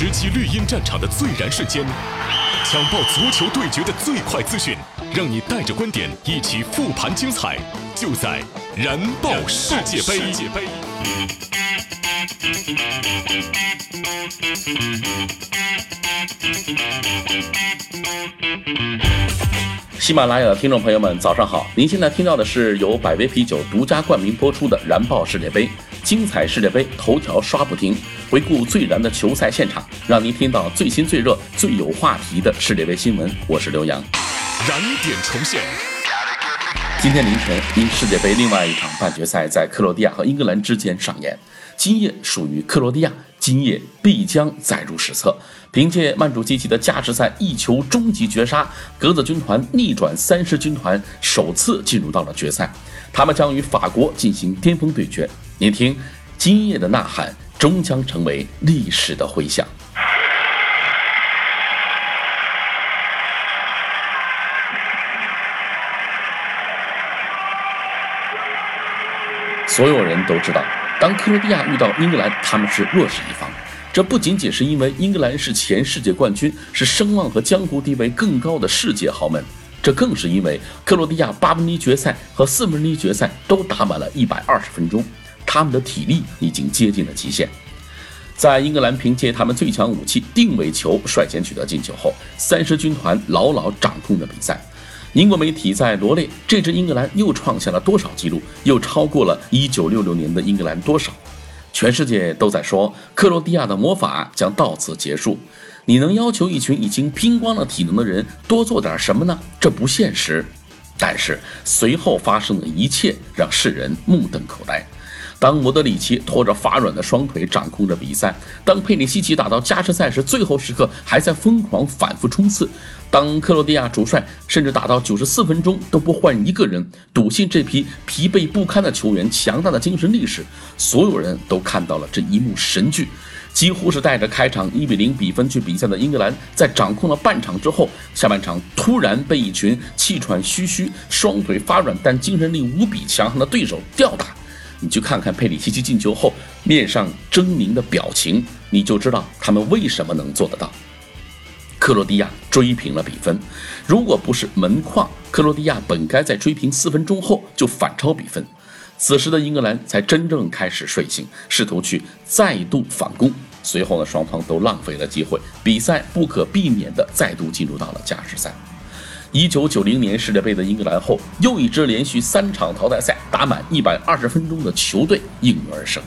直击绿茵战场的最燃瞬间，抢爆足球对决的最快资讯，让你带着观点一起复盘精彩，就在燃爆世界杯。喜马拉雅的听众朋友们，早上好！您现在听到的是由百威啤酒独家冠名播出的《燃爆世界杯》，精彩世界杯头条刷不停，回顾最燃的球赛现场，让您听到最新最热、最有话题的世界杯新闻。我是刘洋。燃点重现。今天凌晨，因世界杯另外一场半决赛在克罗地亚和英格兰之间上演，今夜属于克罗地亚。今夜必将载入史册。凭借曼主基奇的加时赛一球终极绝杀，格子军团逆转三狮军团，首次进入到了决赛。他们将与法国进行巅峰对决。您听，今夜的呐喊终将成为历史的回响。所有人都知道。当克罗地亚遇到英格兰，他们是弱势一方。这不仅仅是因为英格兰是前世界冠军，是声望和江湖地位更高的世界豪门，这更是因为克罗地亚八分之一决赛和四分之一决赛都打满了一百二十分钟，他们的体力已经接近了极限。在英格兰凭借他们最强武器定位球率先取得进球后，三狮军团牢牢掌控着比赛。英国媒体在罗列这支英格兰又创下了多少纪录，又超过了一九六六年的英格兰多少？全世界都在说克罗地亚的魔法将到此结束。你能要求一群已经拼光了体能的人多做点什么呢？这不现实。但是随后发生的一切让世人目瞪口呆。当莫德里奇拖着发软的双腿掌控着比赛，当佩里西奇打到加时赛时最后时刻还在疯狂反复冲刺，当克罗地亚主帅甚至打到九十四分钟都不换一个人，笃信这批疲惫不堪的球员强大的精神力时，所有人都看到了这一幕神剧。几乎是带着开场一比零比分去比赛的英格兰，在掌控了半场之后，下半场突然被一群气喘吁吁、双腿发软但精神力无比强悍的对手吊打。你去看看佩里西奇进球后面上狰狞的表情，你就知道他们为什么能做得到。克罗地亚追平了比分，如果不是门框，克罗地亚本该在追平四分钟后就反超比分。此时的英格兰才真正开始睡醒，试图去再度反攻。随后呢，双方都浪费了机会，比赛不可避免地再度进入到了加时赛。一九九零年世界杯的英格兰后，又一支连续三场淘汰赛打满一百二十分钟的球队应运而生。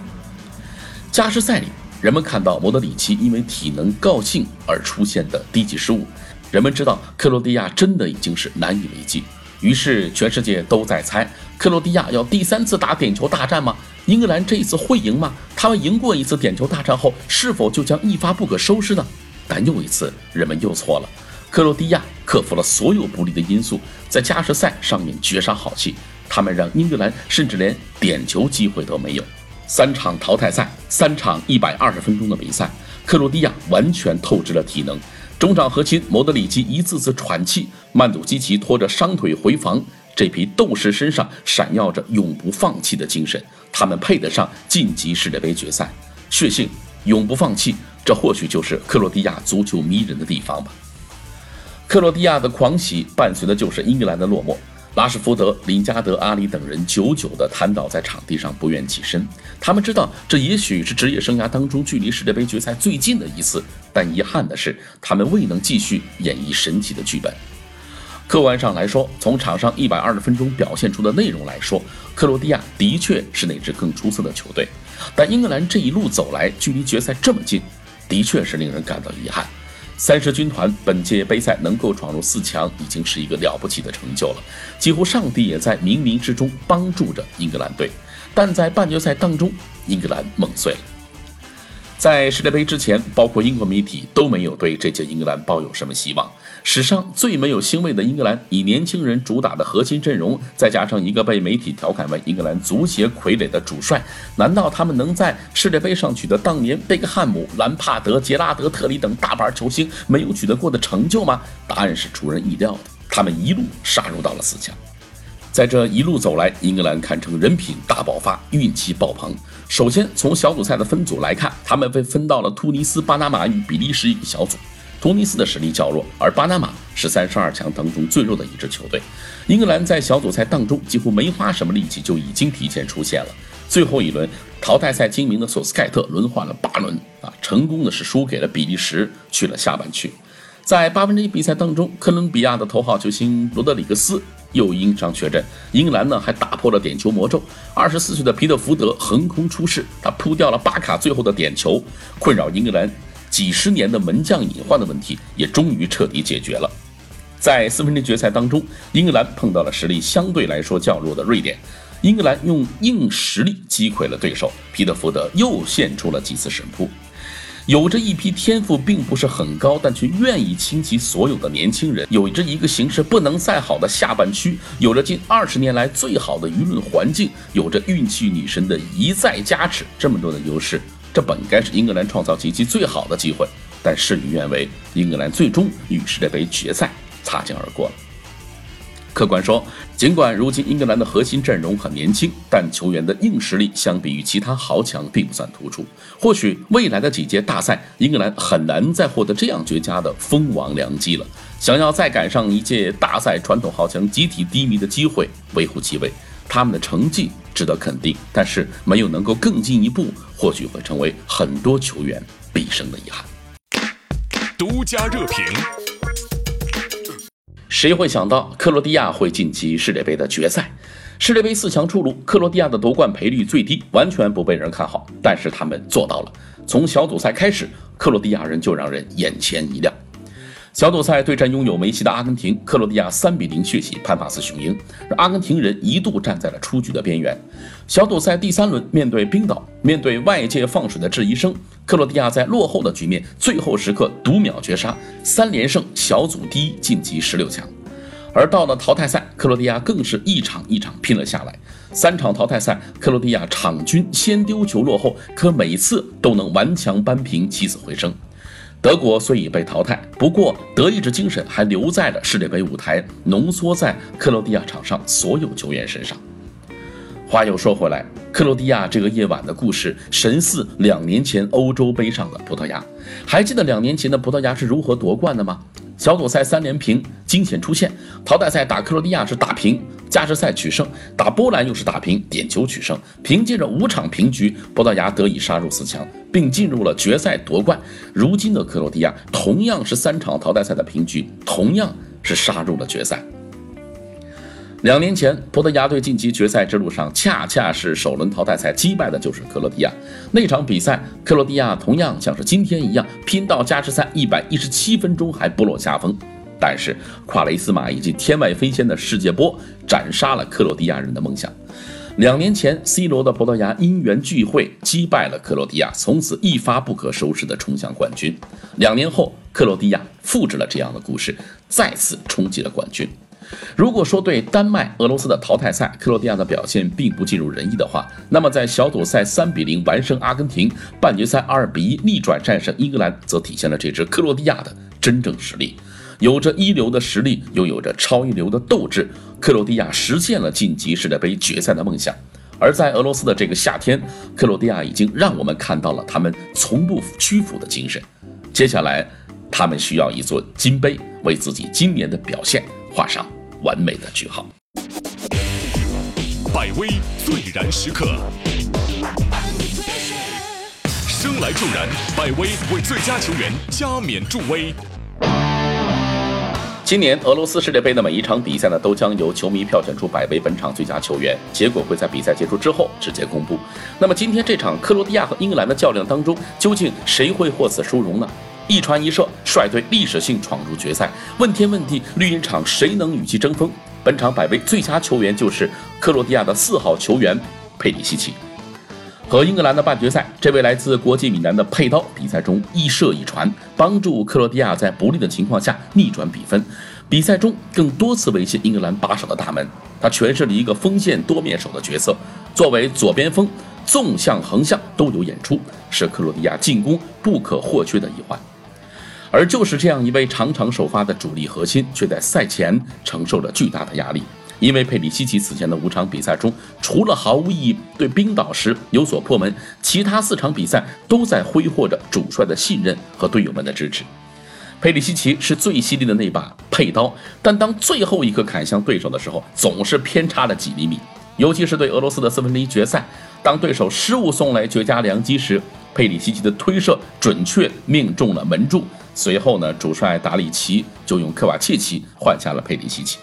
加时赛里，人们看到莫德里奇因为体能告罄而出现的低级失误，人们知道克罗地亚真的已经是难以为继。于是，全世界都在猜：克罗地亚要第三次打点球大战吗？英格兰这一次会赢吗？他们赢过一次点球大战后，是否就将一发不可收拾呢？但又一次，人们又错了。克罗地亚克服了所有不利的因素，在加时赛上面绝杀好戏。他们让英格兰甚至连点球机会都没有。三场淘汰赛，三场一百二十分钟的比赛，克罗地亚完全透支了体能。中场核心莫德里奇一次次喘气，曼祖基奇拖着伤腿回防。这批斗士身上闪耀着永不放弃的精神，他们配得上晋级世界杯决赛。血性，永不放弃，这或许就是克罗地亚足球迷人的地方吧。克罗地亚的狂喜伴随的就是英格兰的落寞。拉什福德、林加德、阿里等人久久地瘫倒在场地上，不愿起身。他们知道，这也许是职业生涯当中距离世界杯决赛最近的一次，但遗憾的是，他们未能继续演绎神奇的剧本。客观上来说，从场上一百二十分钟表现出的内容来说，克罗地亚的确是那支更出色的球队。但英格兰这一路走来，距离决赛这么近，的确是令人感到遗憾。三狮军团本届杯赛能够闯入四强，已经是一个了不起的成就了。几乎上帝也在冥冥之中帮助着英格兰队，但在半决赛当中，英格兰梦碎了。在世界杯之前，包括英国媒体都没有对这届英格兰抱有什么希望。史上最没有腥味的英格兰，以年轻人主打的核心阵容，再加上一个被媒体调侃为英格兰足协傀儡的主帅，难道他们能在世界杯上取得当年贝克汉姆、兰帕德、杰拉德、特里等大牌球星没有取得过的成就吗？答案是出人意料的，他们一路杀入到了四强。在这一路走来，英格兰堪称人品大爆发，运气爆棚。首先从小组赛的分组来看，他们被分到了突尼斯、巴拿马与比利时一个小组。突尼斯的实力较弱，而巴拿马是三十二强当中最弱的一支球队。英格兰在小组赛当中几乎没花什么力气，就已经提前出线了。最后一轮淘汰赛精明的索斯盖特轮换了八轮啊，成功的是输给了比利时，去了下半区。在八分之一比赛当中，哥伦比亚的头号球星罗德里格斯又因伤缺阵，英格兰呢还打破了点球魔咒。二十四岁的皮特福德横空出世，他扑掉了巴卡最后的点球，困扰英格兰几十年的门将隐患的问题也终于彻底解决了。在四分之一决赛当中，英格兰碰到了实力相对来说较弱的瑞典，英格兰用硬实力击溃了对手，皮特福德又献出了几次神扑。有着一批天赋并不是很高，但却愿意倾其所有的年轻人，有着一个形势不能再好的下半区，有着近二十年来最好的舆论环境，有着运气女神的一再加持，这么多的优势，这本该是英格兰创造奇迹最好的机会。但事与愿违，英格兰最终与世界杯决赛擦肩而过了。客观说，尽管如今英格兰的核心阵容很年轻，但球员的硬实力相比于其他豪强并不算突出。或许未来的几届大赛，英格兰很难再获得这样绝佳的封王良机了。想要再赶上一届大赛传统豪强集体低迷的机会，微乎其微。他们的成绩值得肯定，但是没有能够更进一步，或许会成为很多球员毕生的遗憾。独家热评。谁会想到克罗地亚会晋级世界杯的决赛？世界杯四强出炉，克罗地亚的夺冠赔率最低，完全不被人看好，但是他们做到了。从小组赛开始，克罗地亚人就让人眼前一亮。小组赛对战拥有梅西的阿根廷，克罗地亚三比零血洗潘帕斯雄鹰，让阿根廷人一度站在了出局的边缘。小组赛第三轮面对冰岛，面对外界放水的质疑声，克罗地亚在落后的局面最后时刻读秒绝杀，三连胜，小组第一晋级十六强。而到了淘汰赛，克罗地亚更是一场一场拼了下来。三场淘汰赛，克罗地亚场均先丢球落后，可每次都能顽强扳平，起死回生。德国虽已被淘汰，不过德意志精神还留在了世界杯舞台，浓缩在克罗地亚场上所有球员身上。话又说回来，克罗地亚这个夜晚的故事神似两年前欧洲杯上的葡萄牙。还记得两年前的葡萄牙是如何夺冠的吗？小组赛三连平，惊险出现；淘汰赛打克罗地亚是打平。加时赛取胜，打波兰又是打平，点球取胜。凭借着五场平局，葡萄牙得以杀入四强，并进入了决赛夺冠。如今的克罗地亚同样是三场淘汰赛的平局，同样是杀入了决赛。两年前，葡萄牙队晋级决赛之路上，恰恰是首轮淘汰赛击败的就是克罗地亚。那场比赛，克罗地亚同样像是今天一样，拼到加时赛一百一十七分钟还不落下风。但是，夸雷斯马以及天外飞仙的世界波斩杀了克罗地亚人的梦想。两年前，C 罗的葡萄牙因缘聚会击败了克罗地亚，从此一发不可收拾的冲向冠军。两年后，克罗地亚复制了这样的故事，再次冲击了冠军。如果说对丹麦、俄罗斯的淘汰赛，克罗地亚的表现并不尽如人意的话，那么在小组赛三比零完胜阿根廷，半决赛二比一逆转战胜英格兰，则体现了这支克罗地亚的真正实力。有着一流的实力，又有着超一流的斗志，克罗地亚实现了晋级世界杯决赛的梦想。而在俄罗斯的这个夏天，克罗地亚已经让我们看到了他们从不屈服的精神。接下来，他们需要一座金杯，为自己今年的表现画上完美的句号。百威最燃时刻，生来助燃，百威为最佳球员加冕助威。今年俄罗斯世界杯的每一场比赛呢，都将由球迷票选出百威本场最佳球员，结果会在比赛结束之后直接公布。那么今天这场克罗地亚和英格兰的较量当中，究竟谁会获此殊荣呢？一传一射，率队历史性闯入决赛。问天问地，绿茵场谁能与其争锋？本场百位最佳球员就是克罗地亚的四号球员佩里西奇。和英格兰的半决赛，这位来自国际米兰的佩刀，比赛中一射一传，帮助克罗地亚在不利的情况下逆转比分。比赛中更多次威胁英格兰把守的大门，他诠释了一个锋线多面手的角色。作为左边锋，纵向横向都有演出，是克罗地亚进攻不可或缺的一环。而就是这样一位常常首发的主力核心，却在赛前承受着巨大的压力。因为佩里西奇此前的五场比赛中，除了毫无意义对冰岛时有所破门，其他四场比赛都在挥霍着主帅的信任和队友们的支持。佩里西奇是最犀利的那把佩刀，但当最后一刻砍向对手的时候，总是偏差了几厘米。尤其是对俄罗斯的四分之一决赛，当对手失误送来绝佳良机时，佩里西奇的推射准确命中了门柱。随后呢，主帅达里奇就用科瓦切奇换下了佩里西奇。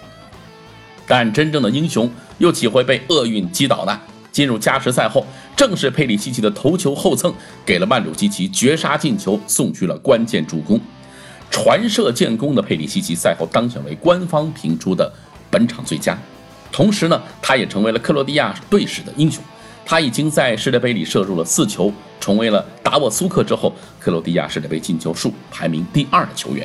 但真正的英雄又岂会被厄运击倒呢？进入加时赛后，正是佩里西奇的头球后蹭，给了曼努基奇绝杀进球送去了关键助攻。传射建功的佩里西奇赛后当选为官方评出的本场最佳，同时呢，他也成为了克罗地亚队史的英雄。他已经在世界杯里射入了四球，成为了达沃苏克之后克罗地亚世界杯进球数排名第二的球员。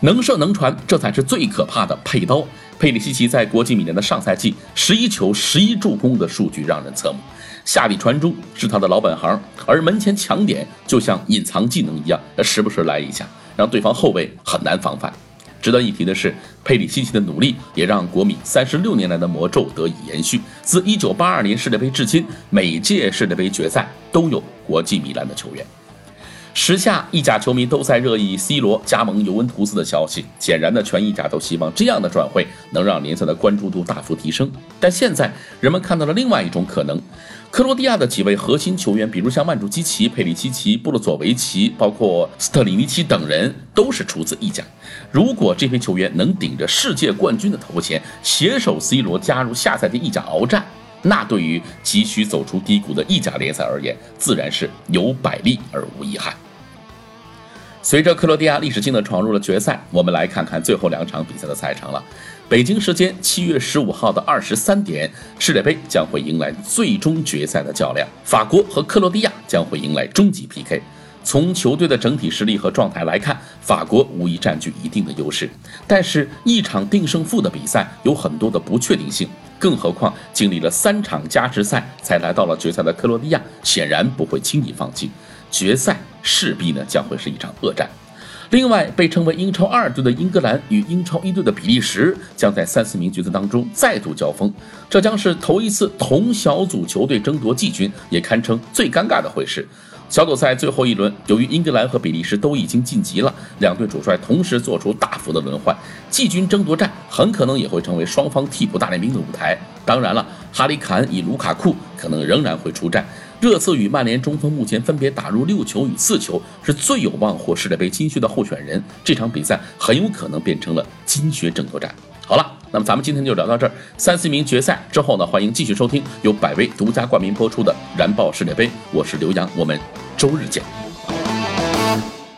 能射能传，这才是最可怕的佩刀。佩里西奇在国际米兰的上赛季，十一球十一助攻的数据让人侧目。下底传中是他的老本行，而门前抢点就像隐藏技能一样，时不时来一下，让对方后卫很难防范。值得一提的是，佩里西奇的努力也让国米三十六年来的魔咒得以延续。自一九八二年世界杯至今，每届世界杯决赛都有国际米兰的球员。时下意甲球迷都在热议 C 罗加盟尤文图斯的消息，显然的，全意甲都希望这样的转会能让联赛的关注度大幅提升。但现在人们看到了另外一种可能：克罗地亚的几位核心球员，比如像曼朱基奇、佩里西奇、布洛佐维奇，包括斯特里尼奇等人，都是出自意甲。如果这批球员能顶着世界冠军的头衔，携手 C 罗加入下赛季意甲鏖战，那对于急需走出低谷的意甲联赛而言，自然是有百利而无一害。随着克罗地亚历史性的闯入了决赛，我们来看看最后两场比赛的赛程了。北京时间七月十五号的二十三点，世界杯将会迎来最终决赛的较量，法国和克罗地亚将会迎来终极 PK。从球队的整体实力和状态来看，法国无疑占据一定的优势。但是，一场定胜负的比赛有很多的不确定性，更何况经历了三场加时赛才来到了决赛的克罗地亚，显然不会轻易放弃。决赛势必呢将会是一场恶战。另外，被称为英超二队的英格兰与英超一队的比利时将在三四名决赛当中再度交锋，这将是头一次同小组球队争夺季军，也堪称最尴尬的会师。小组赛最后一轮，由于英格兰和比利时都已经晋级了，两队主帅同时做出大幅的轮换，季军争夺战很可能也会成为双方替补大联兵的舞台。当然了，哈里坎与卢卡库可能仍然会出战。热刺与曼联中锋目前分别打入六球与四球，是最有望获世界杯金靴的候选人。这场比赛很有可能变成了金靴争夺战。好了，那么咱们今天就聊到这儿。三四名决赛之后呢，欢迎继续收听由百威独家冠名播出的《燃爆世界杯》，我是刘洋，我们周日见。